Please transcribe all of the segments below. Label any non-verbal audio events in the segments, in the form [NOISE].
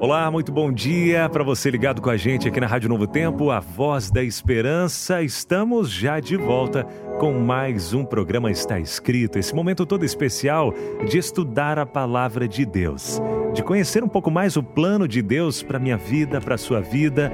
Olá, muito bom dia para você ligado com a gente aqui na Rádio Novo Tempo, a Voz da Esperança. Estamos já de volta com mais um programa Está Escrito, esse momento todo especial de estudar a palavra de Deus, de conhecer um pouco mais o plano de Deus para minha vida, para sua vida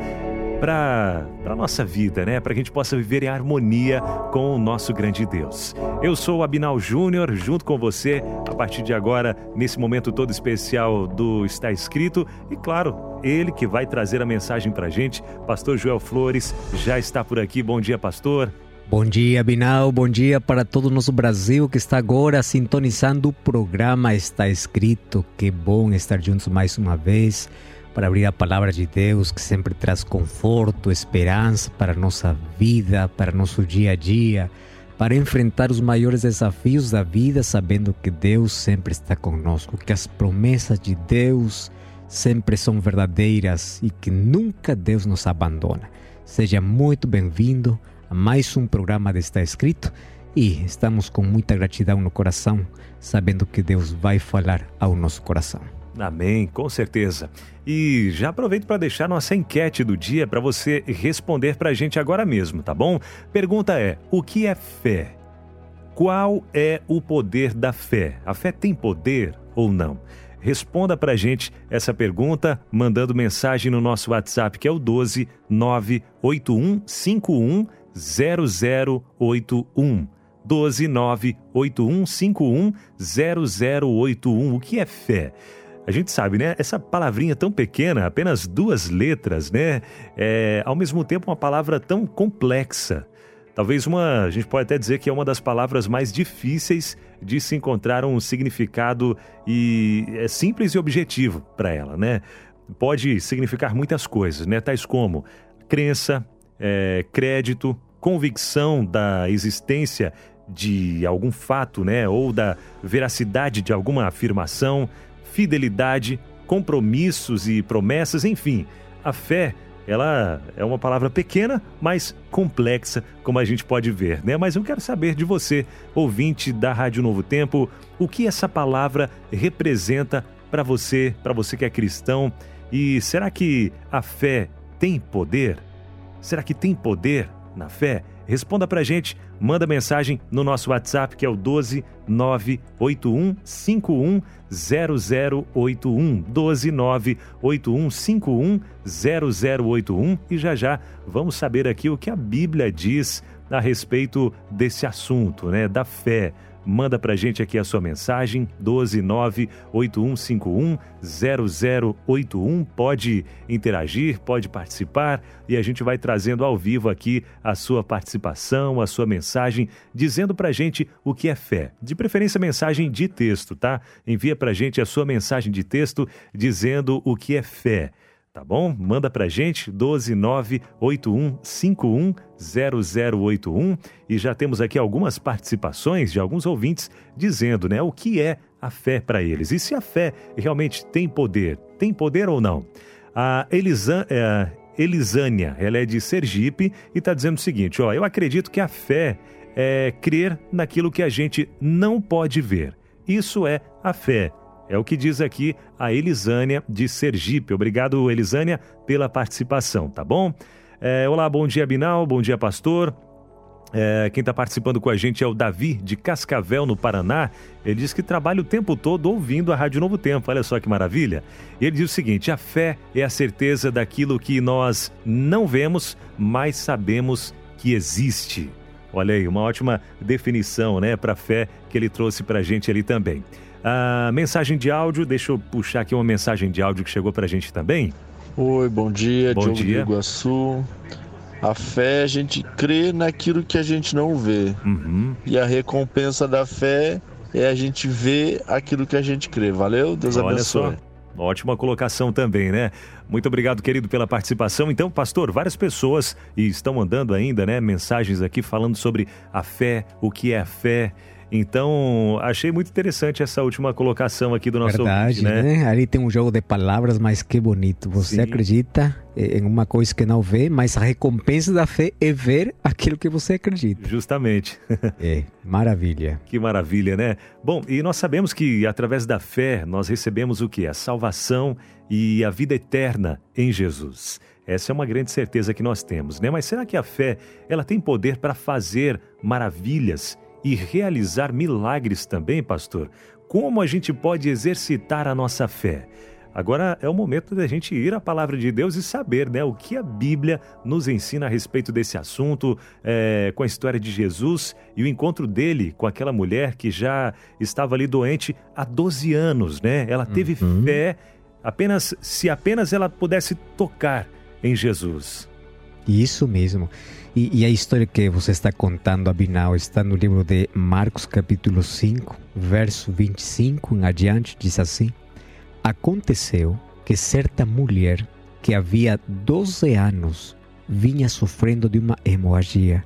para a nossa vida, né? Para que a gente possa viver em harmonia com o nosso grande Deus. Eu sou o Abinal Júnior, junto com você, a partir de agora, nesse momento todo especial do Está Escrito. E claro, ele que vai trazer a mensagem para a gente, Pastor Joel Flores, já está por aqui. Bom dia, pastor. Bom dia, Binal. Bom dia para todo o nosso Brasil que está agora sintonizando o programa Está Escrito. Que bom estar juntos mais uma vez para abrir a palavra de Deus que sempre traz conforto, esperança para a nossa vida, para nosso dia a dia, para enfrentar os maiores desafios da vida, sabendo que Deus sempre está conosco, que as promessas de Deus sempre são verdadeiras e que nunca Deus nos abandona. Seja muito bem-vindo a mais um programa de Está Escrito e estamos com muita gratidão no coração, sabendo que Deus vai falar ao nosso coração. Amém, com certeza. E já aproveito para deixar nossa enquete do dia para você responder para a gente agora mesmo, tá bom? Pergunta é: o que é fé? Qual é o poder da fé? A fé tem poder ou não? Responda para a gente essa pergunta mandando mensagem no nosso WhatsApp que é o 12 98151 0081. 12 98151 0081. O que é fé? A gente sabe, né? Essa palavrinha tão pequena, apenas duas letras, né? É, ao mesmo tempo, uma palavra tão complexa. Talvez uma, a gente pode até dizer que é uma das palavras mais difíceis de se encontrar um significado e é simples e objetivo para ela, né? Pode significar muitas coisas, né? Tais como crença, é, crédito, convicção da existência de algum fato, né? Ou da veracidade de alguma afirmação fidelidade, compromissos e promessas, enfim. A fé, ela é uma palavra pequena, mas complexa, como a gente pode ver, né? Mas eu quero saber de você, ouvinte da Rádio Novo Tempo, o que essa palavra representa para você, para você que é cristão, e será que a fé tem poder? Será que tem poder na fé? Responda pra gente, manda mensagem no nosso WhatsApp que é o 12 981 51 0081 12 981 51 0081 e já já vamos saber aqui o que a Bíblia diz a respeito desse assunto, né, da fé. Manda pra gente aqui a sua mensagem, 12981510081. Pode interagir, pode participar e a gente vai trazendo ao vivo aqui a sua participação, a sua mensagem, dizendo pra gente o que é fé. De preferência, mensagem de texto, tá? Envia pra gente a sua mensagem de texto dizendo o que é fé tá bom? Manda pra gente 12981510081 e já temos aqui algumas participações de alguns ouvintes dizendo, né, o que é a fé para eles e se a fé realmente tem poder, tem poder ou não. A é, Elisânia, ela é de Sergipe e está dizendo o seguinte, ó, eu acredito que a fé é crer naquilo que a gente não pode ver. Isso é a fé. É o que diz aqui a Elisânia de Sergipe. Obrigado, Elisânia, pela participação, tá bom? É, olá, bom dia, Binal, bom dia, pastor. É, quem está participando com a gente é o Davi, de Cascavel, no Paraná. Ele diz que trabalha o tempo todo ouvindo a Rádio Novo Tempo. Olha só que maravilha. Ele diz o seguinte: a fé é a certeza daquilo que nós não vemos, mas sabemos que existe. Olha aí, uma ótima definição né, para a fé que ele trouxe para a gente ali também. A mensagem de áudio, deixa eu puxar aqui uma mensagem de áudio que chegou para a gente também. Oi, bom dia, bom Diogo dia. do Iguaçu. A fé, a gente crê naquilo que a gente não vê. Uhum. E a recompensa da fé é a gente ver aquilo que a gente crê. Valeu? Deus Olha abençoe. Só. Ótima colocação também, né? Muito obrigado, querido, pela participação. Então, pastor, várias pessoas e estão mandando ainda, né, mensagens aqui falando sobre a fé, o que é a fé. Então, achei muito interessante essa última colocação aqui do nosso Verdade, ouvinte, né? né? Ali tem um jogo de palavras, mas que bonito. Você Sim. acredita em uma coisa que não vê, mas a recompensa da fé é ver aquilo que você acredita. Justamente. É, maravilha. [LAUGHS] Que maravilha, né? Bom, e nós sabemos que através da fé nós recebemos o que? A salvação e a vida eterna em Jesus. Essa é uma grande certeza que nós temos, né? Mas será que a fé, ela tem poder para fazer maravilhas e realizar milagres também, pastor? Como a gente pode exercitar a nossa fé? Agora é o momento da gente ir à palavra de Deus e saber né, o que a Bíblia nos ensina a respeito desse assunto, é, com a história de Jesus e o encontro dele com aquela mulher que já estava ali doente há 12 anos. Né? Ela teve Uhum. fé apenas se apenas ela pudesse tocar em Jesus. Isso mesmo. E, e a história que você está contando, Abinal, está no livro de Marcos, capítulo 5, verso 25 em adiante, diz assim: Aconteceu que certa mulher que havia 12 anos vinha sofrendo de uma hemorragia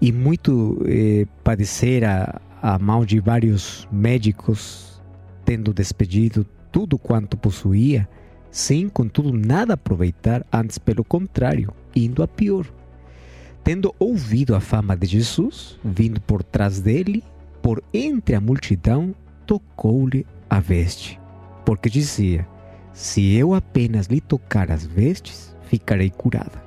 e muito eh, padecera a mão de vários médicos, tendo despedido tudo quanto possuía, sem, contudo, nada aproveitar, antes, pelo contrário, indo a pior. Tendo ouvido a fama de Jesus, vindo por trás dele, por entre a multidão, tocou-lhe a veste, porque dizia: Se eu apenas lhe tocar as vestes, ficarei curada.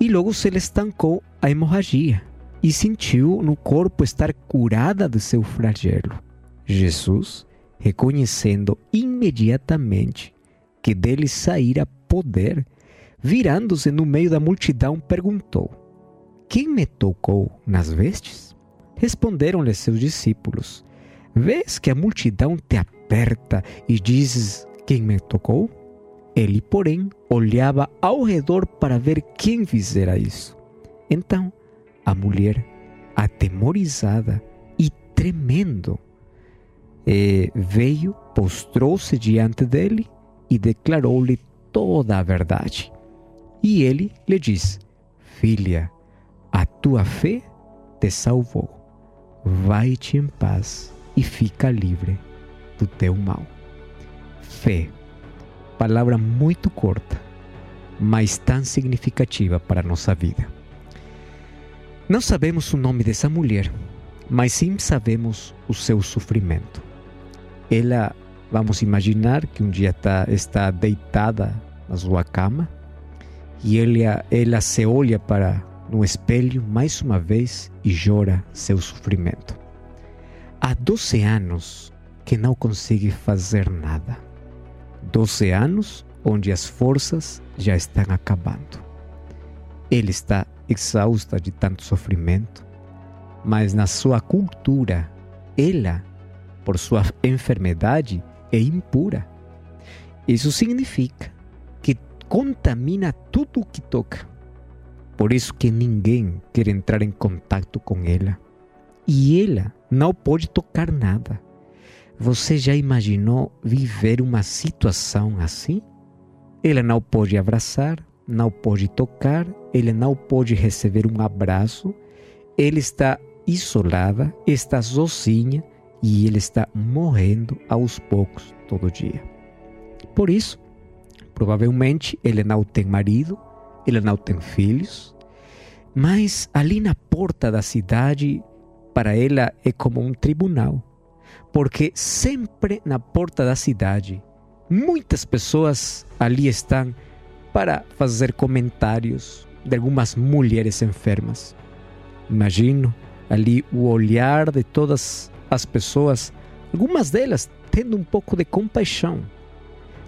E logo se lhe estancou a hemorragia e sentiu no corpo estar curada do seu flagelo. Jesus, reconhecendo imediatamente que dele saíra poder, virando-se no meio da multidão, perguntou: Quem me tocou nas vestes? Responderam-lhe seus discípulos: Vês que a multidão te aperta e dizes: Quem me tocou? Ele, porém, olhava ao redor para ver quem fizera isso. Então, a mulher, atemorizada e tremendo, eh, veio, postrou-se diante dele e declarou-lhe toda a verdade. E ele lhe disse: Filha, a tua fé te salvou. Vai-te em paz e fica livre do teu mal. Fé, palavra muito curta, mas tão significativa para a nossa vida. Não sabemos o nome dessa mulher, mas sim sabemos o seu sofrimento. Ela, vamos imaginar que um dia tá, está deitada na sua cama e ela, ela se olha para no espelho mais uma vez e chora seu sofrimento. Há 12 anos que não consegue fazer nada. 12 anos onde as forças já estão acabando. Ele está exausta de tanto sofrimento, mas na sua cultura, ela, por sua enfermidade, é impura. Isso significa que contamina tudo o que toca. Por isso que ninguém quer entrar em contato com ela. E ela não pode tocar nada. Você já imaginou viver uma situação assim? Ela não pode abraçar, não pode tocar, ele não pode receber um abraço, ele está isolada, está sozinha e ele está morrendo aos poucos todo dia. Por isso, provavelmente ele não tem marido, ele não tem filhos, mas ali na porta da cidade, para ela é como um tribunal, porque sempre na porta da cidade, muitas pessoas ali estão para fazer comentários de algumas mulheres enfermas. Imagino ali o olhar de todas as pessoas, algumas delas tendo um pouco de compaixão.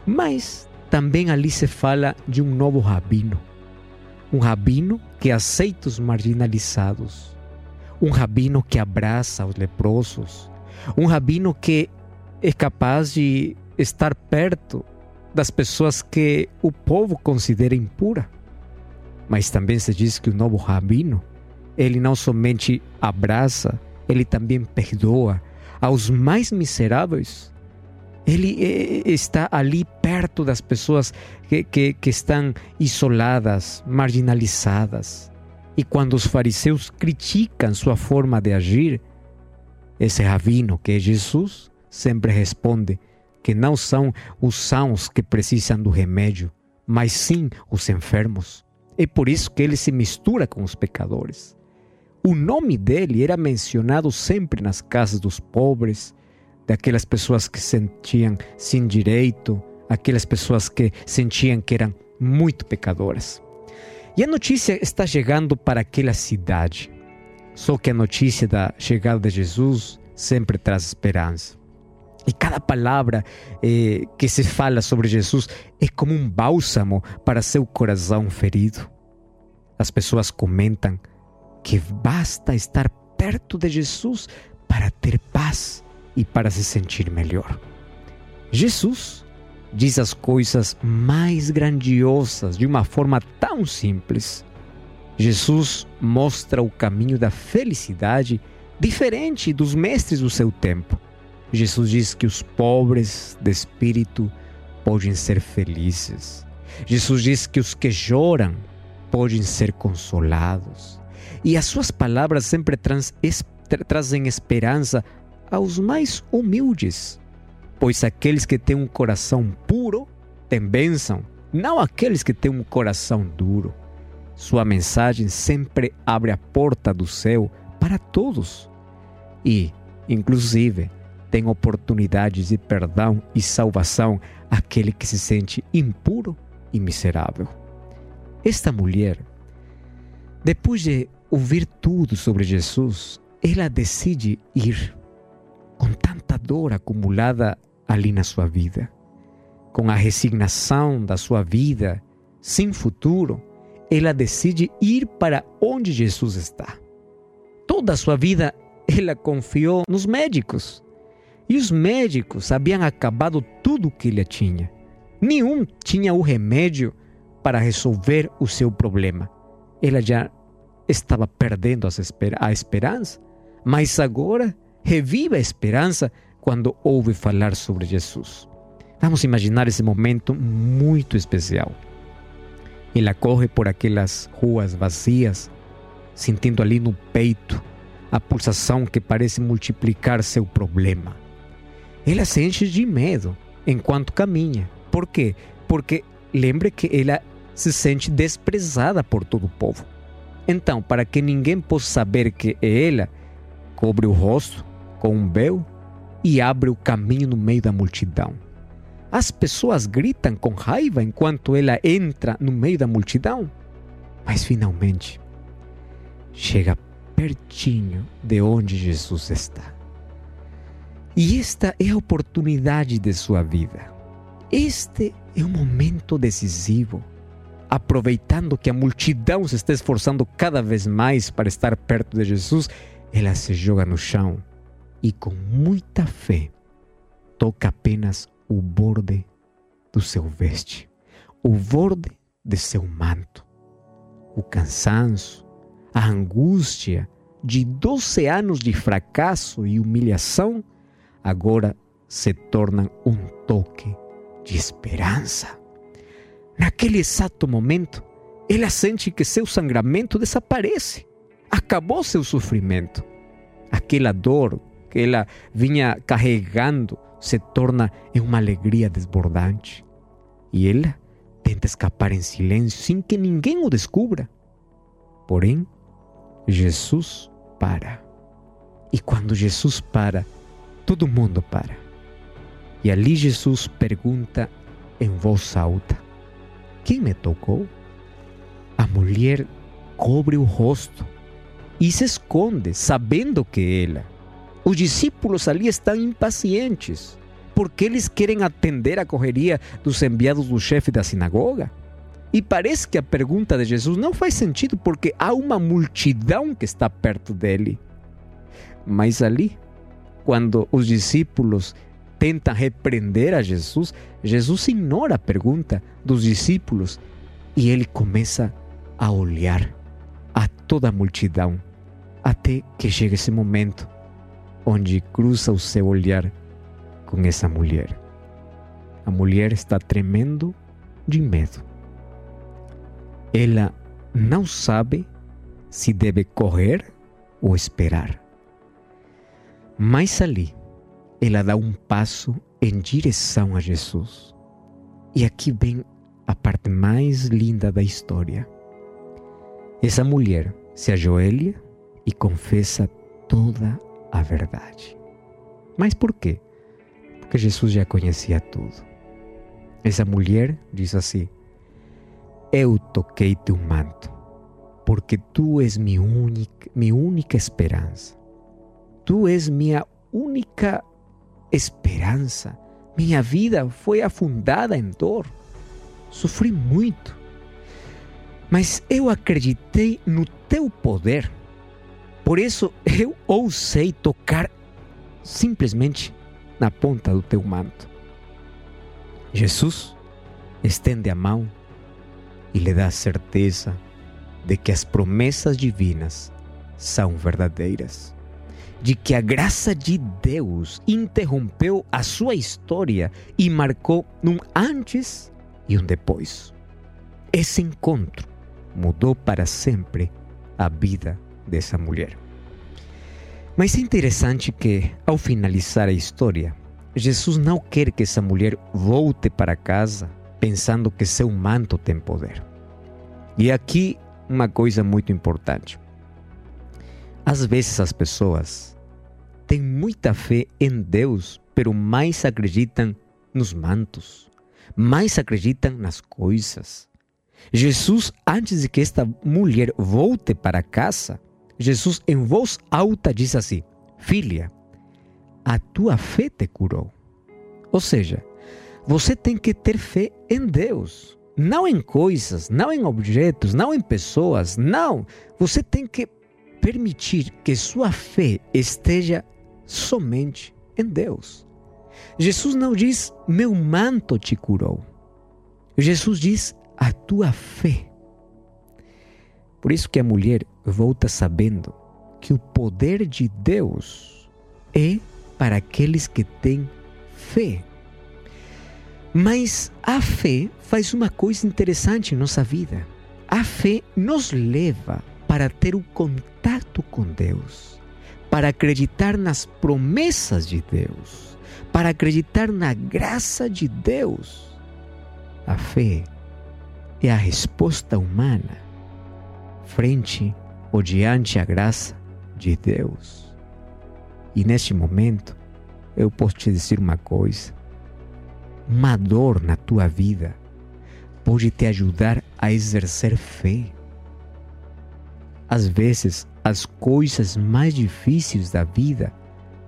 Mas também ali se fala de um novo rabino. Um rabino que aceita os marginalizados. Um rabino que abraça os leprosos. Um rabino que é capaz de estar perto das pessoas que o povo considera impura. Mas também se diz que o novo rabino, ele não somente abraça, ele também perdoa, aos mais miseráveis. Ele eh, está ali perto das pessoas que, que, que estão isoladas, marginalizadas. E quando os fariseus criticam sua forma de agir, esse rabino que é Jesus sempre responde que não são os sãos que precisam do remédio, mas sim os enfermos. É por isso que ele se mistura com os pecadores. O nome dele era mencionado sempre nas casas dos pobres, daquelas pessoas que sentiam sem direito, aquelas pessoas que sentiam que eram muito pecadoras. E a notícia está chegando para aquela cidade. Só que a notícia da chegada de Jesus sempre traz esperança. E cada palavra eh, que se fala sobre Jesus é como um bálsamo para seu coração ferido. As pessoas comentam que basta estar perto de Jesus para ter paz e para se sentir melhor. Jesus diz as coisas mais grandiosas de uma forma tão simples. Jesus mostra o caminho da felicidade diferente dos mestres do seu tempo. Jesus diz que os pobres de espírito podem ser felizes. Jesus diz que os que choram podem ser consolados. E as suas palavras sempre trans, es, trazem esperança aos mais humildes, pois aqueles que têm um coração puro têm bênção, não aqueles que têm um coração duro. Sua mensagem sempre abre a porta do céu para todos e, inclusive, tem oportunidades de perdão e salvação àquele que se sente impuro e miserável. Esta mulher, depois de ouvir tudo sobre Jesus, ela decide ir com tanta dor acumulada ali na sua vida, com a resignação da sua vida, sem futuro, ela decide ir para onde Jesus está. Toda a sua vida ela confiou nos médicos. E os médicos haviam acabado tudo o que ele tinha. Nenhum tinha o remédio para resolver o seu problema. Ela já estava perdendo a esperança, mas agora revive a esperança quando ouve falar sobre Jesus. Vamos imaginar esse momento muito especial. Ela corre por aquelas ruas vazias, sentindo ali no peito a pulsação que parece multiplicar seu problema. Ela se enche de medo enquanto caminha. Por quê? Porque lembre que ela se sente desprezada por todo o povo. Então, para que ninguém possa saber que é ela, cobre o rosto com um véu e abre o caminho no meio da multidão. As pessoas gritam com raiva enquanto ela entra no meio da multidão, mas finalmente chega pertinho de onde Jesus está. E esta é a oportunidade de sua vida. Este é um momento decisivo. Aproveitando que a multidão se está esforçando cada vez mais para estar perto de Jesus, ela se joga no chão e, com muita fé, toca apenas o borde do seu veste, o borde de seu manto. O cansaço, a angústia de 12 anos de fracasso e humilhação agora se tornam um toque de esperança. Naquele exato momento, ela sente que seu sangramento desaparece. Acabou seu sofrimento. Aquela dor que ela vinha carregando se torna em uma alegria desbordante. E ela tenta escapar em silêncio sem que ninguém o descubra. Porém, Jesus para. E quando Jesus para, todo mundo para. E ali Jesus pergunta em voz alta: Quem me tocou? A mulher cobre o rosto e se esconde, sabendo que ela. Os discípulos ali estão impacientes, porque eles querem atender a correria dos enviados do chefe da sinagoga. E parece que a pergunta de Jesus não faz sentido porque há uma multidão que está perto dele. Mas ali, quando os discípulos tentam repreender a Jesus, Jesus ignora a pergunta dos discípulos e ele começa a olhar a toda a multidão até que chega esse momento onde cruza o seu olhar com essa mulher. A mulher está tremendo de medo. Ela não sabe se deve correr ou esperar. Mas ali, ela dá um passo em direção a Jesus. E aqui vem a parte mais linda da história. Essa mulher se ajoelha e confessa toda a verdade. Mas por quê? Porque Jesus já conhecia tudo. Essa mulher diz assim: Eu toquei teu manto, porque tu és minha única, minha única esperança. Tu és minha única esperança. Minha vida foi afundada em dor. Sofri muito. Mas eu acreditei no teu poder. Por isso eu ousei tocar simplesmente na ponta do teu manto. Jesus estende a mão e lhe dá certeza de que as promessas divinas são verdadeiras, de que a graça de Deus interrompeu a sua história e marcou um antes e um depois. Esse encontro mudou para sempre a vida dessa mulher. Mas é interessante que, ao finalizar a história, Jesus não quer que essa mulher volte para casa pensando que seu manto tem poder. E aqui uma coisa muito importante. Às vezes as pessoas têm muita fé em Deus, pero mais acreditam nos mantos, mais acreditam nas coisas. Jesus, antes de que esta mulher volte para casa, Jesus, em voz alta, diz assim: Filha, a tua fé te curou. Ou seja, você tem que ter fé em Deus, não em coisas, não em objetos, não em pessoas, não. Você tem que permitir que sua fé esteja somente em Deus. Jesus não diz, meu manto te curou. Jesus diz, a tua fé. Por isso que a mulher volta sabendo que o poder de Deus é para aqueles que têm fé. Mas a fé faz uma coisa interessante em nossa vida. A fé nos leva para ter o um contato com Deus, para acreditar nas promessas de Deus, para acreditar na graça de Deus. A fé é a resposta humana frente ou diante a graça de Deus. E neste momento, eu posso te dizer uma coisa: uma dor na tua vida pode te ajudar a exercer fé. Às vezes, as coisas mais difíceis da vida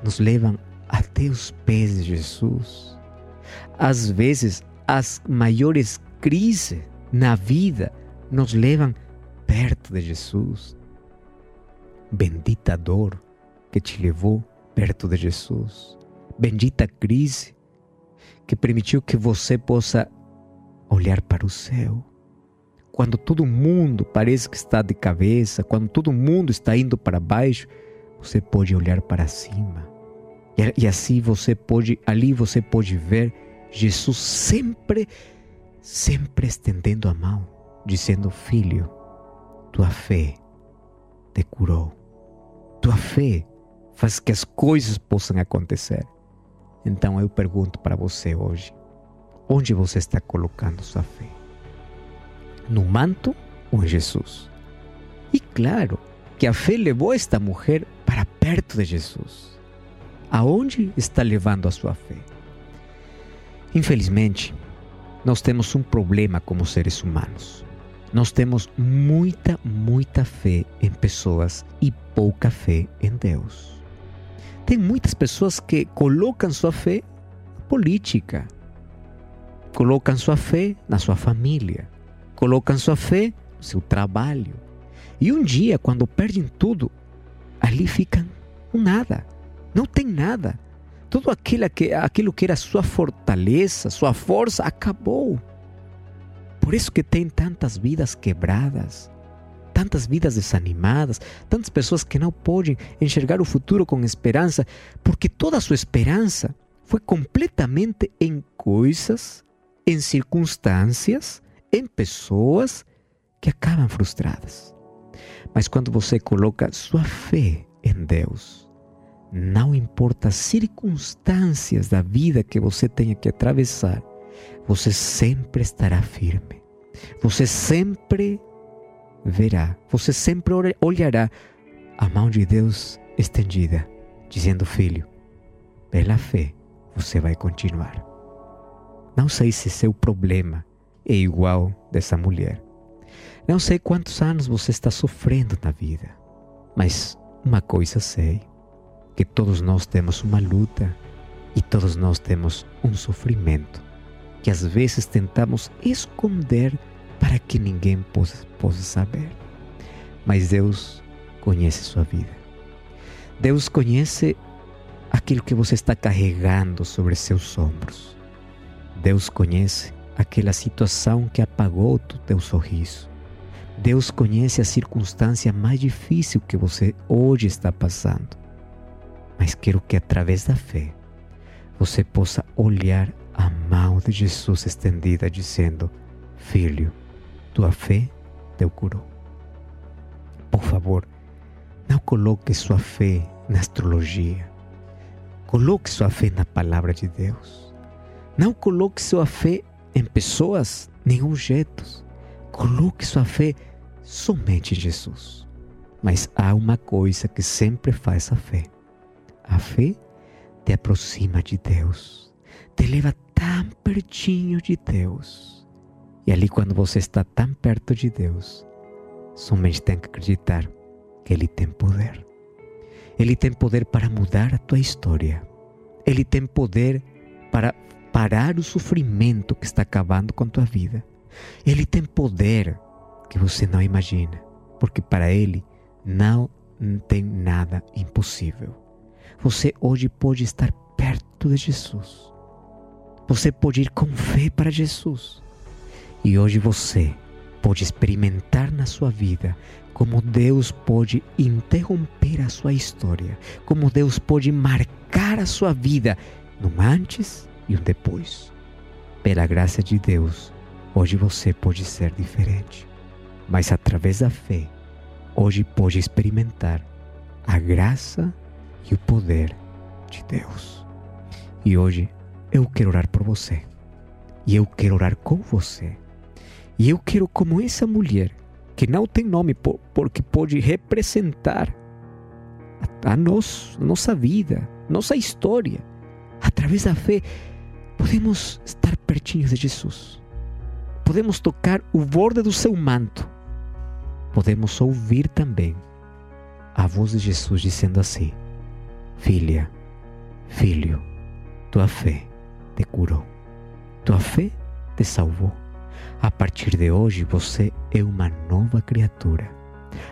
nos levam até os pés de Jesus. Às vezes, as maiores crises na vida nos levam perto de Jesus. Bendita dor que te levou perto de Jesus. Bendita crise que permitiu que você possa olhar para o céu. Quando todo mundo parece que está de cabeça, quando todo mundo está indo para baixo, você pode olhar para cima. E, e assim você pode, ali você pode ver Jesus sempre sempre estendendo a mão, dizendo: Filho, tua fé te curou. Tua fé faz que as coisas possam acontecer. Então eu pergunto para você hoje: onde você está colocando sua fé? No manto ou em Jesus? E claro que a fé levou esta mulher para perto de Jesus. Aonde está levando a sua fé? Infelizmente, nós temos um problema como seres humanos. Nós temos muita, muita fé em pessoas e pouca fé em Deus. Tem muitas pessoas que colocam sua fé na política, colocam sua fé na sua família, colocam sua fé no seu trabalho. E um dia, quando perdem tudo, ali ficam com nada, não tem nada tudo aquilo que, aquilo que era sua fortaleza, sua força, acabou. Por isso que tem tantas vidas quebradas, tantas vidas desanimadas, tantas pessoas que não podem enxergar o futuro com esperança, porque toda a sua esperança foi completamente em coisas, em circunstâncias, em pessoas que acabam frustradas. Mas quando você coloca sua fé em Deus, não importa as circunstâncias da vida que você tenha que atravessar, você sempre estará firme. Você sempre verá, você sempre olhará a mão de Deus estendida, dizendo: Filho, pela fé você vai continuar. Não sei se seu problema é igual dessa mulher. Não sei quantos anos você está sofrendo na vida, mas uma coisa sei: que todos nós temos uma luta e todos nós temos um sofrimento que às vezes tentamos esconder para que ninguém possa, possa saber. Mas Deus conhece sua vida. Deus conhece aquilo que você está carregando sobre seus ombros. Deus conhece aquela situação que apagou o teu sorriso. Deus conhece a circunstância mais difícil que você hoje está passando. Mas quero que através da fé você possa olhar a mão de Jesus estendida, dizendo: Filho, tua fé te curou. Por favor, não coloque sua fé na astrologia. Coloque sua fé na palavra de Deus. Não coloque sua fé em pessoas nem objetos. Coloque sua fé somente em Jesus. Mas há uma coisa que sempre faz a fé. A fé te aproxima de Deus, te leva tão pertinho de Deus e ali, quando você está tão perto de Deus, somente tem que acreditar que Ele tem poder. Ele tem poder para mudar a tua história. Ele tem poder para parar o sofrimento que está acabando com tua vida. Ele tem poder que você não imagina, porque para Ele não tem nada impossível. Você hoje pode estar perto de Jesus. Você pode ir com fé para Jesus. E hoje você pode experimentar na sua vida como Deus pode interromper a sua história, como Deus pode marcar a sua vida num antes e um depois. Pela graça de Deus, hoje você pode ser diferente, mas através da fé, hoje pode experimentar a graça e o poder de Deus. E hoje eu quero orar por você. E eu quero orar com você e eu quero, como essa mulher, que não tem nome porque pode representar a nós, nossa vida, nossa história, através da fé, podemos estar pertinhos de Jesus. Podemos tocar o borde do seu manto. Podemos ouvir também a voz de Jesus dizendo assim: Filha, filho, tua fé te curou, tua fé te salvou. A partir de hoje você é uma nova criatura.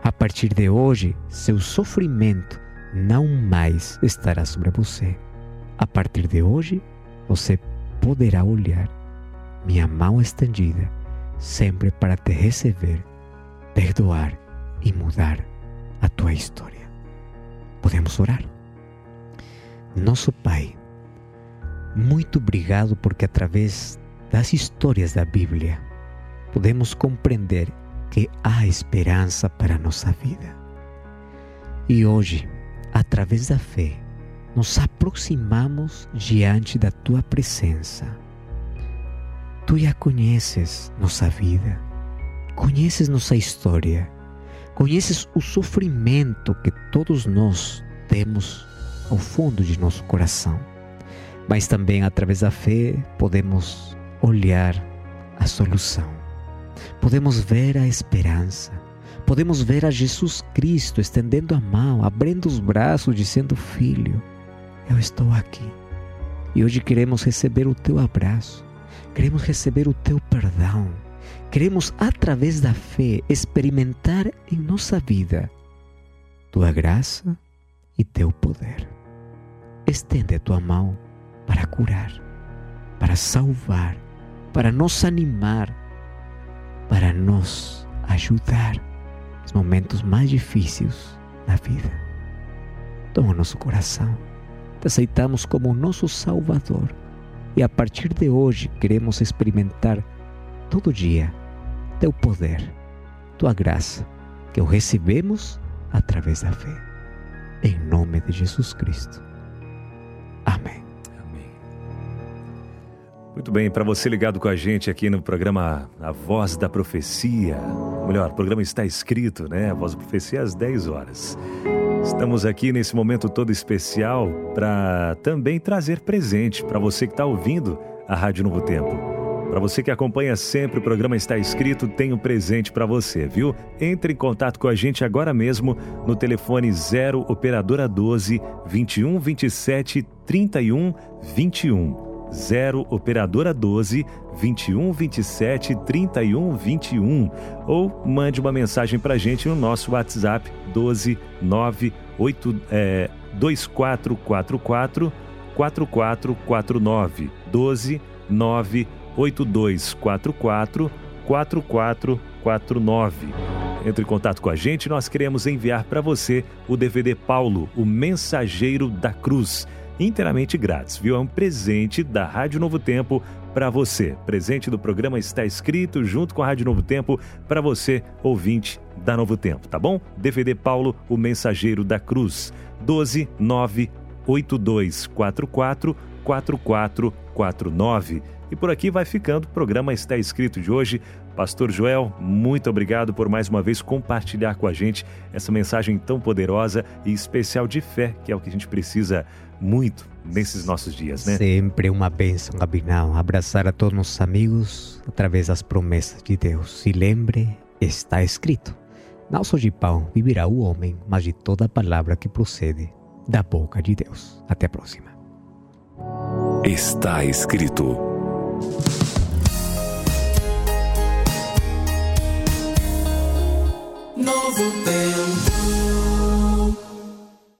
A partir de hoje, seu sofrimento não mais estará sobre você. A partir de hoje, você poderá olhar minha mão estendida sempre para te receber, perdoar e mudar a tua história. Podemos orar? Nosso Pai, muito obrigado porque através das histórias da Bíblia podemos compreender que há esperança para a nossa vida. E hoje, através da fé, nos aproximamos diante da tua presença. Tu já conheces nossa vida, conheces nossa história, conheces o sofrimento que todos nós temos ao fundo de nosso coração. Mas também através da fé podemos olhar a solução podemos ver a esperança, podemos ver a Jesus Cristo estendendo a mão, abrindo os braços, dizendo: Filho, eu estou aqui. E hoje queremos receber o teu abraço, queremos receber o teu perdão, queremos, através da fé, experimentar em nossa vida tua graça e teu poder. Estende a tua mão para curar, para salvar, para nos animar para nos ajudar. nos momentos mais difíceis da vida. Toma nosso coração, aceitamos como nosso Salvador e a partir de hoje queremos experimentar todo dia teu poder, tua graça, que o recebemos através da fé. Em nome de Jesus Cristo. Amém. Muito bem, para você ligado com a gente aqui no programa A Voz da Profecia, melhor, o programa está escrito, né? A Voz da Profecia às 10 horas. Estamos aqui nesse momento todo especial para também trazer presente para você que está ouvindo a Rádio Novo Tempo. Para você que acompanha sempre o programa Está Escrito, tem um presente para você, viu? Entre em contato com a gente agora mesmo no telefone 0 operadora 12 21 27 31 21. 0 operadora 12 21 27 31 21 ou mande uma mensagem para gente no nosso WhatsApp 12 9 8 é, 2444 4449 12 9 8244 4449. Entre em contato com a gente, nós queremos enviar para você o DVD Paulo, o Mensageiro da Cruz inteiramente grátis, viu? É um presente da Rádio Novo Tempo para você. Presente do programa está escrito junto com a Rádio Novo Tempo para você, ouvinte da Novo Tempo, tá bom? DVD Paulo, o Mensageiro da Cruz. 12 9 8244 4449. E por aqui vai ficando o programa Está Escrito de hoje. Pastor Joel, muito obrigado por mais uma vez compartilhar com a gente essa mensagem tão poderosa e especial de fé, que é o que a gente precisa muito nesses nossos dias, né? Sempre uma bênção, Gabinão, abraçar a todos nossos amigos através das promessas de Deus. E lembre, está escrito: Não só de pão viverá o homem, mas de toda palavra que procede da boca de Deus. Até a próxima. Está escrito. Novo tempo.